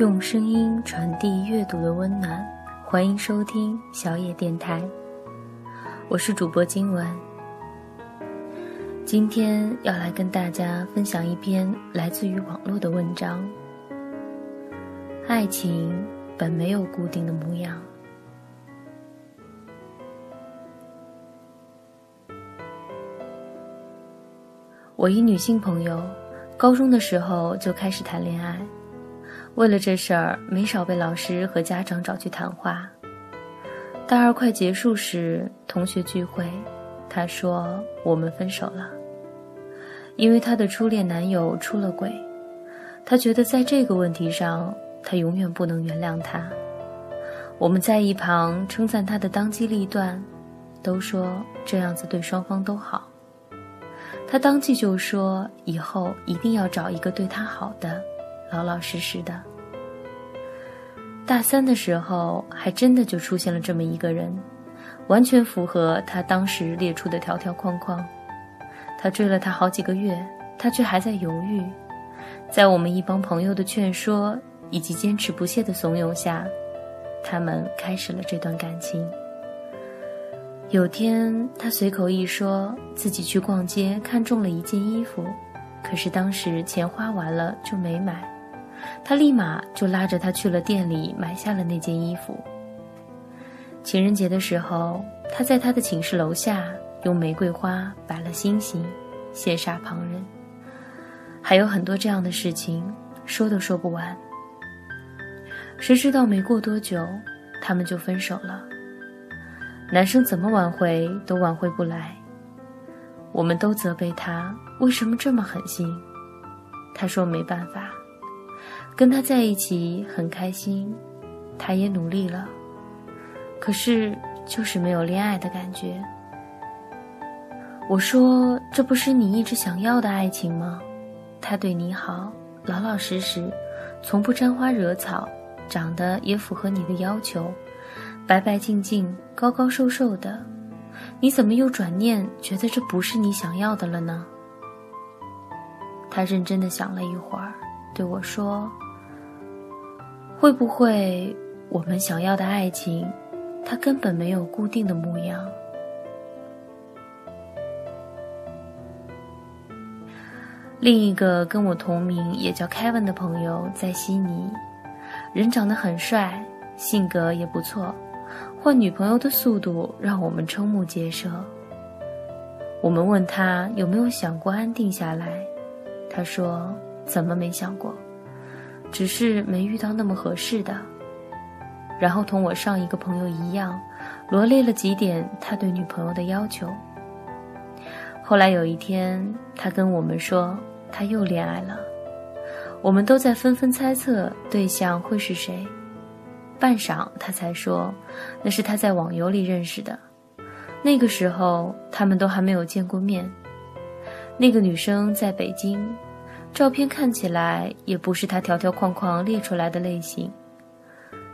用声音传递阅读的温暖，欢迎收听小野电台。我是主播今晚，今天要来跟大家分享一篇来自于网络的文章。爱情本没有固定的模样。我一女性朋友，高中的时候就开始谈恋爱，为了这事儿，没少被老师和家长找去谈话。大二快结束时，同学聚会，她说我们分手了，因为她的初恋男友出了轨，她觉得在这个问题上，她永远不能原谅他。我们在一旁称赞她的当机立断，都说这样子对双方都好。他当即就说：“以后一定要找一个对他好的，老老实实的。”大三的时候，还真的就出现了这么一个人，完全符合他当时列出的条条框框。他追了他好几个月，他却还在犹豫。在我们一帮朋友的劝说以及坚持不懈的怂恿下，他们开始了这段感情。有天，他随口一说，自己去逛街看中了一件衣服，可是当时钱花完了就没买。他立马就拉着他去了店里买下了那件衣服。情人节的时候，他在他的寝室楼下用玫瑰花摆了星星，羡煞旁人。还有很多这样的事情，说都说不完。谁知道没过多久，他们就分手了。男生怎么挽回都挽回不来，我们都责备他为什么这么狠心。他说没办法，跟他在一起很开心，他也努力了，可是就是没有恋爱的感觉。我说这不是你一直想要的爱情吗？他对你好，老老实实，从不沾花惹草，长得也符合你的要求。白白净净、高高瘦瘦的，你怎么又转念觉得这不是你想要的了呢？他认真的想了一会儿，对我说：“会不会我们想要的爱情，它根本没有固定的模样？”另一个跟我同名也叫凯文的朋友在悉尼，人长得很帅，性格也不错。换女朋友的速度让我们瞠目结舌。我们问他有没有想过安定下来，他说：“怎么没想过，只是没遇到那么合适的。”然后同我上一个朋友一样，罗列了几点他对女朋友的要求。后来有一天，他跟我们说他又恋爱了，我们都在纷纷猜测对象会是谁。半晌，他才说：“那是他在网游里认识的。那个时候，他们都还没有见过面。那个女生在北京，照片看起来也不是他条条框框列出来的类型。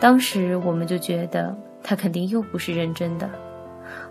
当时我们就觉得他肯定又不是认真的，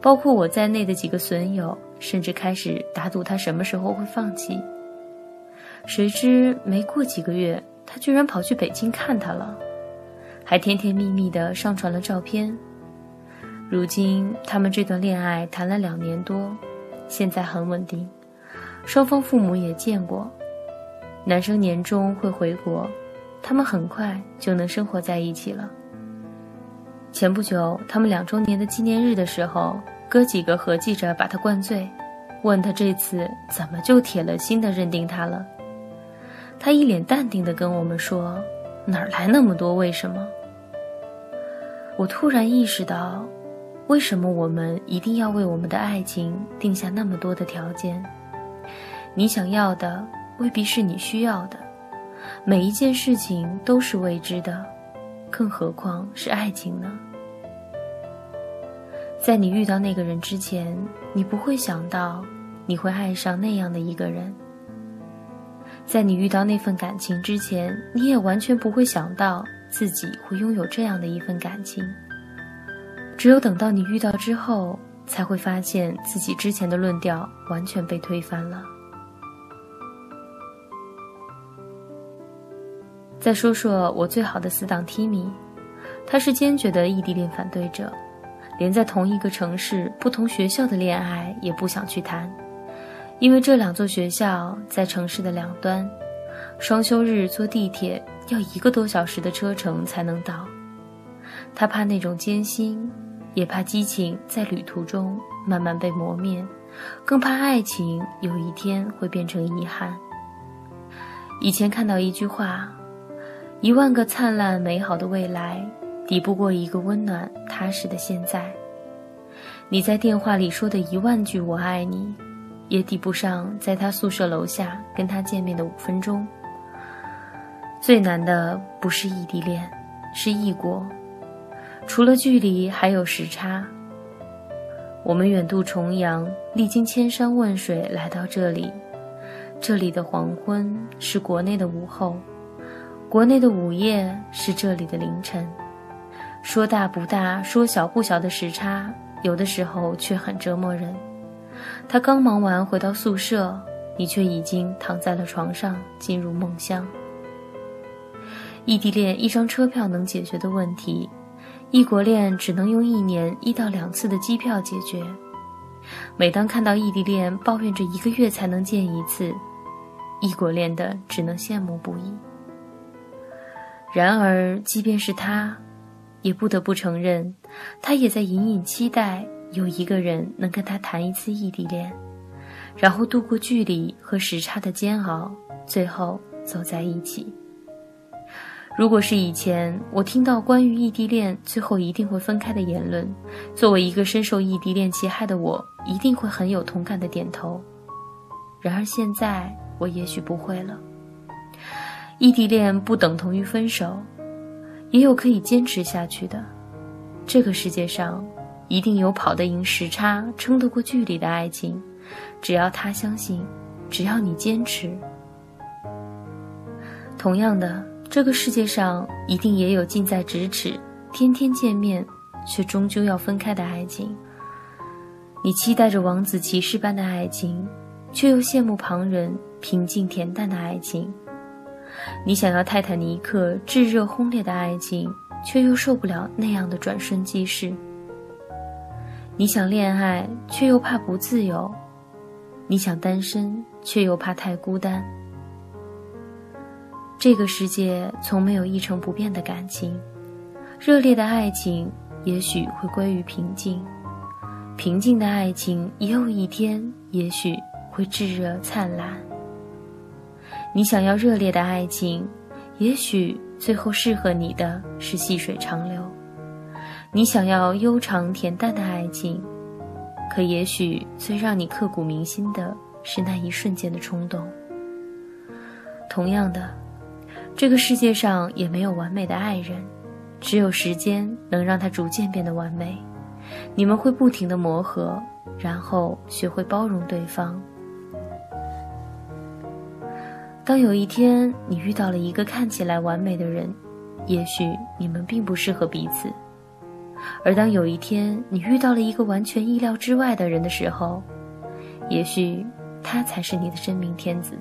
包括我在内的几个损友，甚至开始打赌他什么时候会放弃。谁知没过几个月，他居然跑去北京看他了。”还甜甜蜜蜜地上传了照片。如今他们这段恋爱谈了两年多，现在很稳定，双方父母也见过。男生年终会回国，他们很快就能生活在一起了。前不久他们两周年的纪念日的时候，哥几个合计着把他灌醉，问他这次怎么就铁了心的认定他了。他一脸淡定的跟我们说。哪儿来那么多为什么？我突然意识到，为什么我们一定要为我们的爱情定下那么多的条件？你想要的未必是你需要的，每一件事情都是未知的，更何况是爱情呢？在你遇到那个人之前，你不会想到你会爱上那样的一个人。在你遇到那份感情之前，你也完全不会想到自己会拥有这样的一份感情。只有等到你遇到之后，才会发现自己之前的论调完全被推翻了。再说说我最好的死党 Timmy，他是坚决的异地恋反对者，连在同一个城市、不同学校的恋爱也不想去谈，因为这两座学校在城市的两端，双休日坐地铁要一个多小时的车程才能到。他怕那种艰辛，也怕激情在旅途中慢慢被磨灭，更怕爱情有一天会变成遗憾。以前看到一句话。一万个灿烂美好的未来，抵不过一个温暖踏实的现在。你在电话里说的一万句“我爱你”，也抵不上在他宿舍楼下跟他见面的五分钟。最难的不是异地恋，是异国。除了距离，还有时差。我们远渡重洋，历经千山万水来到这里，这里的黄昏是国内的午后。国内的午夜是这里的凌晨，说大不大，说小不小的时差，有的时候却很折磨人。他刚忙完回到宿舍，你却已经躺在了床上，进入梦乡。异地恋一张车票能解决的问题，异国恋只能用一年一到两次的机票解决。每当看到异地恋抱怨着一个月才能见一次，异国恋的只能羡慕不已。然而，即便是他，也不得不承认，他也在隐隐期待有一个人能跟他谈一次异地恋，然后度过距离和时差的煎熬，最后走在一起。如果是以前，我听到关于异地恋最后一定会分开的言论，作为一个深受异地恋其害的我，一定会很有同感的点头。然而现在，我也许不会了。异地恋不等同于分手，也有可以坚持下去的。这个世界上一定有跑得赢时差、撑得过距离的爱情，只要他相信，只要你坚持。同样的，这个世界上一定也有近在咫尺、天天见面却终究要分开的爱情。你期待着王子骑士般的爱情，却又羡慕旁人平静恬淡的爱情。你想要泰坦尼克炙热轰烈的爱情，却又受不了那样的转瞬即逝。你想恋爱，却又怕不自由；你想单身，却又怕太孤单。这个世界从没有一成不变的感情，热烈的爱情也许会归于平静，平静的爱情也有一天也许会炙热灿烂。你想要热烈的爱情，也许最后适合你的是细水长流；你想要悠长恬淡的爱情，可也许最让你刻骨铭心的是那一瞬间的冲动。同样的，这个世界上也没有完美的爱人，只有时间能让他逐渐变得完美。你们会不停的磨合，然后学会包容对方。当有一天你遇到了一个看起来完美的人，也许你们并不适合彼此；而当有一天你遇到了一个完全意料之外的人的时候，也许他才是你的真命天子。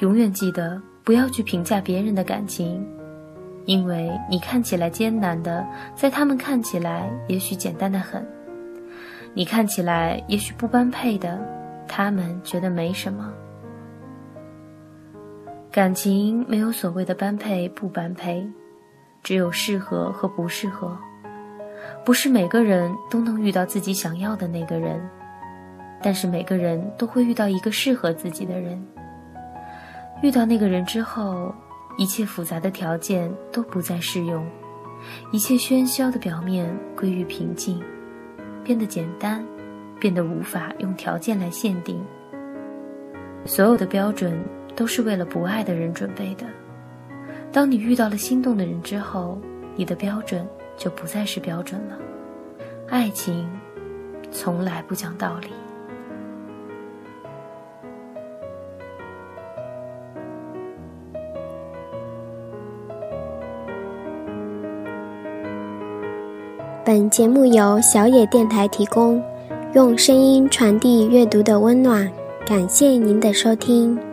永远记得不要去评价别人的感情，因为你看起来艰难的，在他们看起来也许简单的很；你看起来也许不般配的。他们觉得没什么，感情没有所谓的般配不般配，只有适合和不适合。不是每个人都能遇到自己想要的那个人，但是每个人都会遇到一个适合自己的人。遇到那个人之后，一切复杂的条件都不再适用，一切喧嚣的表面归于平静，变得简单。变得无法用条件来限定，所有的标准都是为了不爱的人准备的。当你遇到了心动的人之后，你的标准就不再是标准了。爱情从来不讲道理。本节目由小野电台提供。用声音传递阅读的温暖，感谢您的收听。